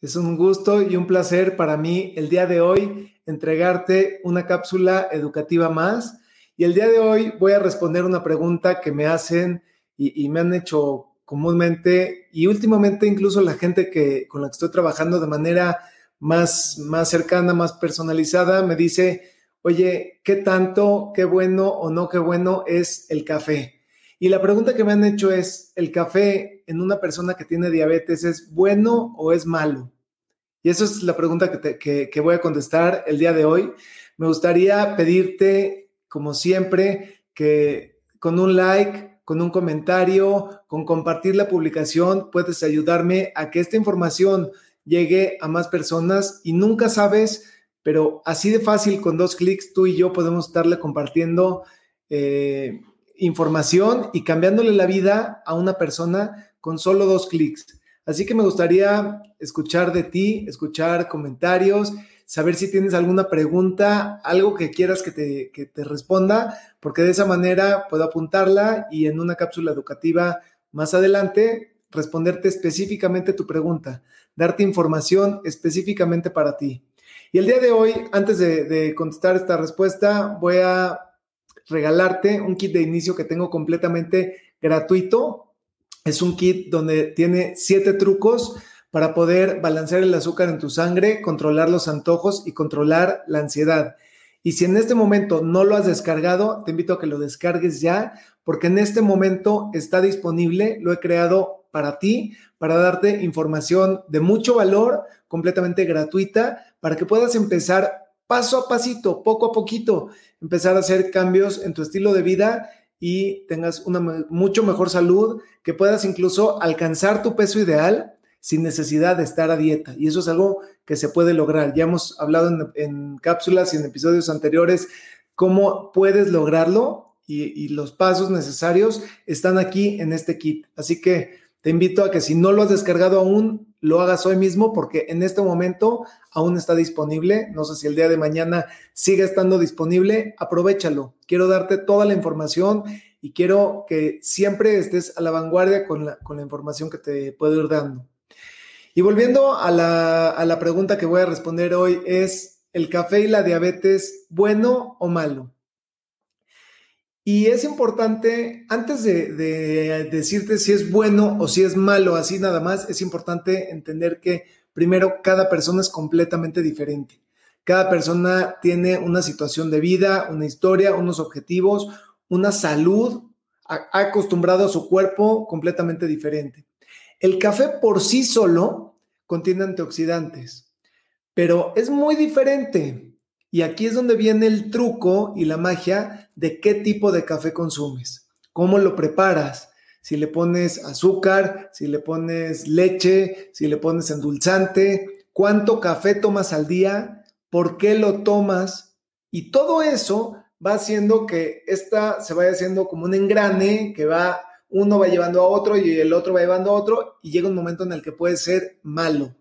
es un gusto y un placer para mí el día de hoy entregarte una cápsula educativa más. Y el día de hoy voy a responder una pregunta que me hacen y, me han hecho comúnmente y últimamente incluso la gente que, con la que estoy trabajando de manera más, más cercana, más personalizada, me dice, oye, ¿qué tanto, qué bueno o no qué bueno es el café? Y la pregunta que me han hecho es, ¿el café en una persona que tiene diabetes es bueno o es malo? Y esa es la pregunta que, que, voy a contestar el día de hoy. Me gustaría pedirte, como siempre, que con un like, con un comentario, con compartir la publicación, puedes ayudarme a que esta información llegue a más personas y nunca sabes, pero así de fácil, con dos clics, tú y yo podemos estarle compartiendo eh, información y cambiándole la vida a una persona con solo dos clics. Así que me gustaría escuchar de ti, escuchar comentarios, saber si tienes alguna pregunta, algo que quieras que te, responda, porque de esa manera puedo apuntarla y en una cápsula educativa más adelante responderte específicamente tu pregunta, darte información específicamente para ti. Y el día de hoy, antes de, de contestar esta respuesta, voy a regalarte un kit de inicio que tengo completamente gratuito es un kit donde tiene siete trucos para poder balancear el azúcar en tu sangre, controlar los antojos y controlar la ansiedad. Y si en este momento no lo has descargado, te invito a que lo descargues ya, porque en este momento está disponible, lo he creado para ti, para darte información de mucho valor, completamente gratuita, para que puedas empezar paso a pasito, poco a poquito, empezar a hacer cambios en tu estilo de vida y tengas una mucho mejor salud, que puedas incluso alcanzar tu peso ideal sin necesidad de estar a dieta. Y eso es algo que se puede lograr. Ya hemos hablado en, cápsulas y en episodios anteriores cómo puedes lograrlo y, los pasos necesarios están aquí en este kit. Así que te invito a que si no lo has descargado aún, lo hagas hoy mismo porque en este momento aún está disponible. No sé si el día de mañana sigue estando disponible. Aprovechalo. Quiero darte toda la información y quiero que siempre estés a la vanguardia con la, con la información que te puedo ir dando. Y volviendo a la, a la pregunta que voy a responder hoy es, ¿el café y la diabetes bueno o malo? Y es importante, antes de, decirte si es bueno o si es malo, así nada más, es importante entender que primero cada persona es completamente diferente. Cada persona tiene una situación de vida, una historia, unos objetivos, una salud, ha acostumbrado a su cuerpo completamente diferente. El café por sí solo contiene antioxidantes, pero es muy diferente y aquí es donde viene el truco y la magia de qué tipo de café consumes, cómo lo preparas, si le pones azúcar, si le pones leche, si le pones endulzante, cuánto café tomas al día, por qué lo tomas y todo eso va haciendo que esta se vaya haciendo como un engrane que va uno va llevando a otro y el otro va llevando a otro y llega un momento en el que puede ser malo.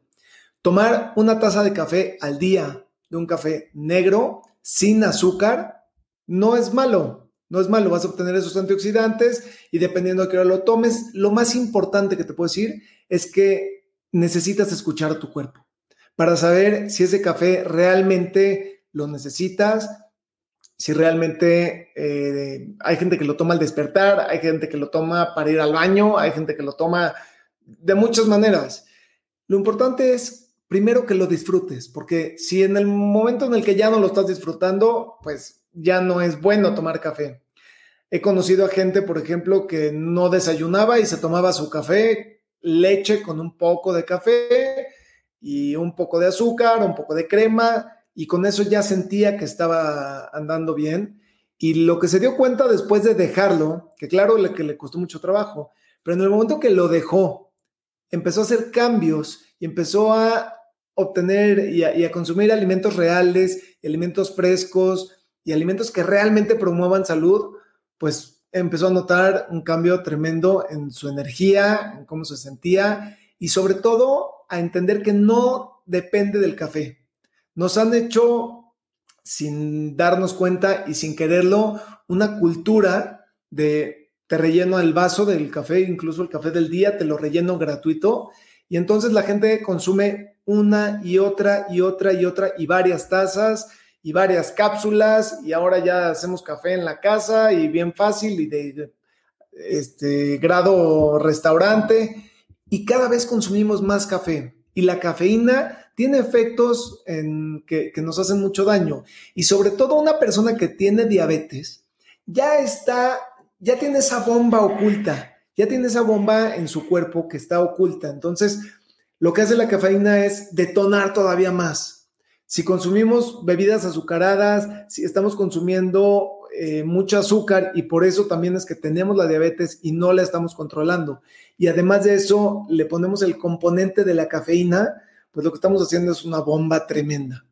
Tomar una taza de café al día de un café negro sin azúcar no es malo, no es malo, vas a obtener esos antioxidantes y dependiendo de qué hora lo tomes, lo más importante que te puedo decir es que necesitas escuchar a tu cuerpo para saber si ese café realmente lo necesitas, si realmente eh, hay gente que lo toma al despertar, hay gente que lo toma para ir al baño, hay gente que lo toma de muchas maneras. Lo importante es primero que lo disfrutes, porque si en el momento en el que ya no lo estás disfrutando, pues ya no es bueno tomar café. He conocido a gente, por ejemplo, que no desayunaba y se tomaba su café, leche con un poco de café y un poco de azúcar, un poco de crema, y con eso ya sentía que estaba andando bien. Y lo que se dio cuenta después de dejarlo, que claro, le, que le costó mucho trabajo, pero en el momento que lo dejó, empezó a hacer cambios y empezó a obtener y a, consumir alimentos reales, alimentos frescos y alimentos que realmente promuevan salud, pues empezó a notar un cambio tremendo en su energía, en cómo se sentía y sobre todo a entender que no depende del café. Nos han hecho, sin darnos cuenta y sin quererlo, una cultura de te relleno el vaso del café, incluso el café del día, te lo relleno gratuito. Y entonces la gente consume una y otra y otra y otra y varias tazas y varias cápsulas y ahora ya hacemos café en la casa y bien fácil y de este grado restaurante. Y cada vez consumimos más café y la cafeína tiene efectos que, que nos hacen mucho daño. Y sobre todo una persona que tiene diabetes ya está ya tiene esa bomba oculta, ya tiene esa bomba en su cuerpo que está oculta. Entonces, lo que hace la cafeína es detonar todavía más. Si consumimos bebidas azucaradas, si estamos consumiendo eh, mucho azúcar y por eso también es que tenemos la diabetes y no la estamos controlando. Y además de eso, le ponemos el componente de la cafeína, pues lo que estamos haciendo es una bomba tremenda.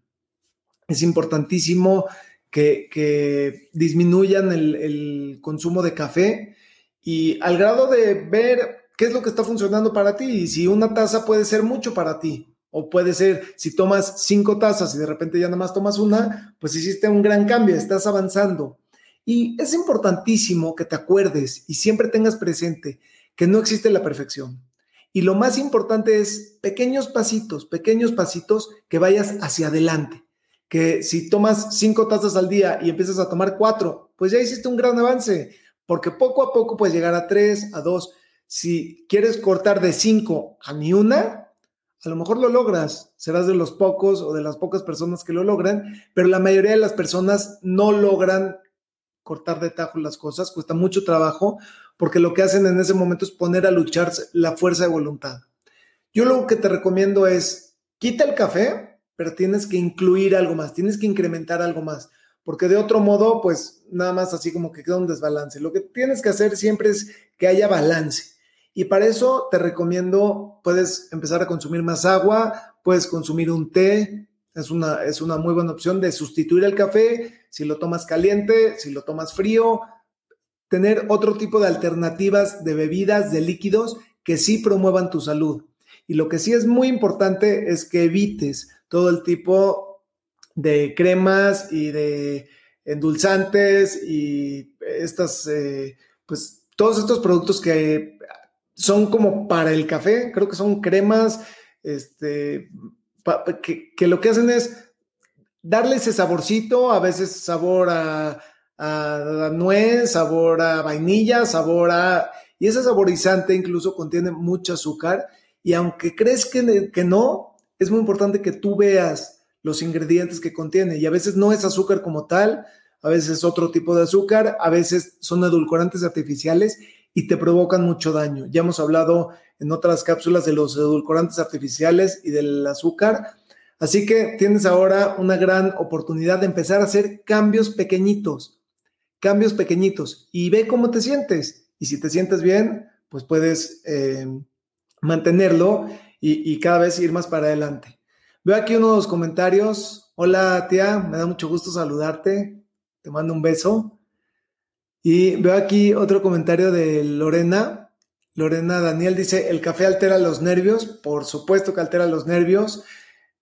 Es importantísimo que, disminuyan el, consumo de café y al grado de ver qué es lo que está funcionando para ti y si una taza puede ser mucho para ti. O puede ser, si tomas cinco tazas y de repente ya nada más tomas una, pues hiciste un gran cambio, estás avanzando. Y es importantísimo que te acuerdes y siempre tengas presente que no existe la perfección. Y lo más importante es pequeños pasitos, pequeños pasitos que vayas hacia adelante que si tomas cinco tazas al día y empiezas a tomar cuatro, pues ya hiciste un gran avance, porque poco a poco puedes llegar a tres, a dos. Si quieres cortar de cinco a ni una, a lo mejor lo logras, serás de los pocos o de las pocas personas que lo logran, pero la mayoría de las personas no logran cortar de tajo las cosas, cuesta mucho trabajo, porque lo que hacen en ese momento es poner a luchar la fuerza de voluntad. Yo lo que te recomiendo es, quita el café, pero tienes que incluir algo más, tienes que incrementar algo más, porque de otro modo, pues nada más así como que queda un desbalance. Lo que tienes que hacer siempre es que haya balance. Y para eso te recomiendo, puedes empezar a consumir más agua, puedes consumir un té, es una, es una muy buena opción de sustituir el café, si lo tomas caliente, si lo tomas frío, tener otro tipo de alternativas de bebidas, de líquidos que sí promuevan tu salud. Y lo que sí es muy importante es que evites todo el tipo de cremas y de endulzantes y estas, eh, pues todos estos productos que son como para el café, creo que son cremas, este, que, lo que hacen es darle ese saborcito, a veces sabor a, a, nuez, sabor a vainilla, sabor a... Y ese saborizante incluso contiene mucho azúcar y aunque crees que, que no, es muy importante que tú veas los ingredientes que contiene. Y a veces no es azúcar como tal, a veces es otro tipo de azúcar, a veces son edulcorantes artificiales y te provocan mucho daño. Ya hemos hablado en otras cápsulas de los edulcorantes artificiales y del azúcar. Así que tienes ahora una gran oportunidad de empezar a hacer cambios pequeñitos, cambios pequeñitos y ve cómo te sientes. Y si te sientes bien, pues puedes eh, mantenerlo y, cada vez ir más para adelante. Veo aquí unos comentarios. Hola tía, me da mucho gusto saludarte. Te mando un beso. Y veo aquí otro comentario de Lorena. Lorena Daniel dice, el café altera los nervios. Por supuesto que altera los nervios.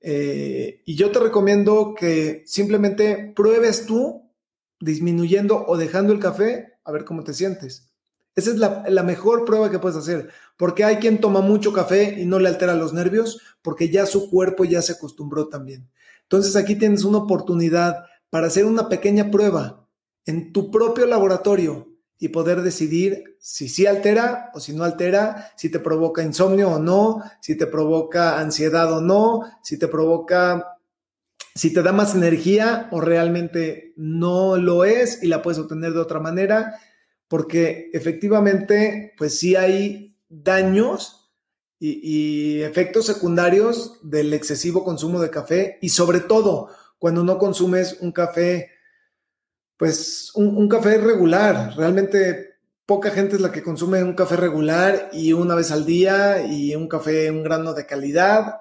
Eh, y yo te recomiendo que simplemente pruebes tú disminuyendo o dejando el café a ver cómo te sientes. Esa es la, mejor prueba que puedes hacer, porque hay quien toma mucho café y no le altera los nervios, porque ya su cuerpo ya se acostumbró también. Entonces aquí tienes una oportunidad para hacer una pequeña prueba en tu propio laboratorio y poder decidir si sí altera o si no altera, si te provoca insomnio o no, si te provoca ansiedad o no, si te provoca, si te da más energía o realmente no lo es y la puedes obtener de otra manera porque efectivamente, pues sí hay daños y, efectos secundarios del excesivo consumo de café y sobre todo cuando no consumes un café, pues un, café regular. Realmente poca gente es la que consume un café regular y una vez al día y un café, un grano de calidad.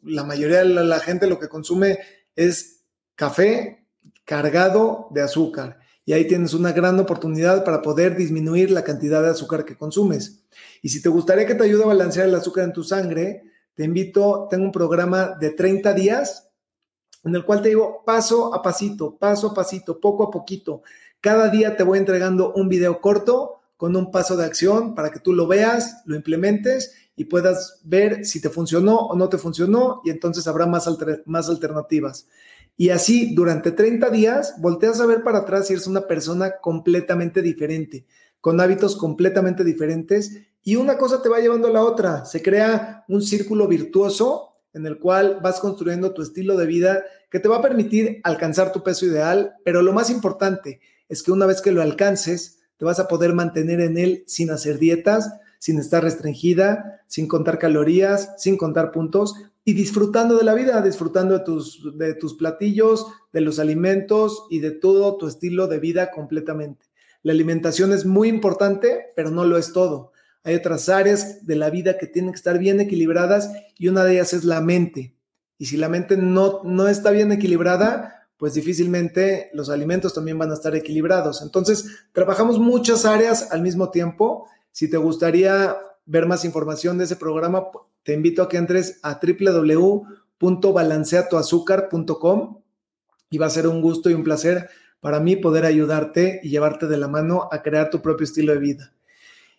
La mayoría de la, gente lo que consume es café cargado de azúcar. Y ahí tienes una gran oportunidad para poder disminuir la cantidad de azúcar que consumes. Y si te gustaría que te ayude a balancear el azúcar en tu sangre, te invito, tengo un programa de 30 días en el cual te digo paso a pasito, paso a pasito, poco a poquito. Cada día te voy entregando un video corto con un paso de acción para que tú lo veas, lo implementes y puedas ver si te funcionó o no te funcionó y entonces habrá más, más alternativas. Y así, durante 30 días, volteas a ver para atrás y eres una persona completamente diferente, con hábitos completamente diferentes y una cosa te va llevando a la otra. Se crea un círculo virtuoso en el cual vas construyendo tu estilo de vida que te va a permitir alcanzar tu peso ideal, pero lo más importante es que una vez que lo alcances, te vas a poder mantener en él sin hacer dietas, sin estar restringida, sin contar calorías, sin contar puntos y disfrutando de la vida, disfrutando de tus, de tus platillos, de los alimentos y de todo tu estilo de vida completamente. La alimentación es muy importante, pero no lo es todo. Hay otras áreas de la vida que tienen que estar bien equilibradas y una de ellas es la mente. Y si la mente no, no está bien equilibrada, pues difícilmente los alimentos también van a estar equilibrados. Entonces, trabajamos muchas áreas al mismo tiempo si te gustaría ver más información de ese programa, te invito a que entres a www.balanceatoazúcar.com y va a ser un gusto y un placer para mí poder ayudarte y llevarte de la mano a crear tu propio estilo de vida.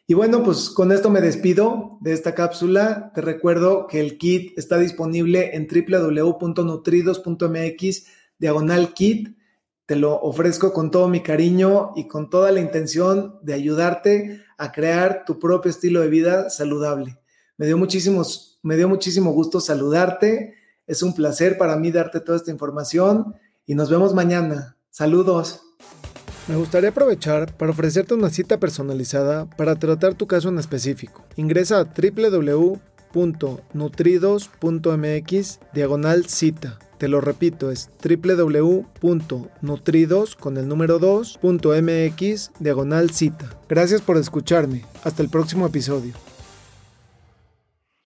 Y bueno, pues con esto me despido de esta cápsula. Te recuerdo que el kit está disponible en www.nutridos.mx diagonal kit te lo ofrezco con todo mi cariño y con toda la intención de ayudarte a crear tu propio estilo de vida saludable. Me dio, muchísimos, me dio muchísimo gusto saludarte. Es un placer para mí darte toda esta información y nos vemos mañana. Saludos. Me gustaría aprovechar para ofrecerte una cita personalizada para tratar tu caso en específico. Ingresa a www.nutridos.mx diagonal cita te lo repito, es www.nutridos con el número 2.mx diagonal cita. Gracias por escucharme. Hasta el próximo episodio.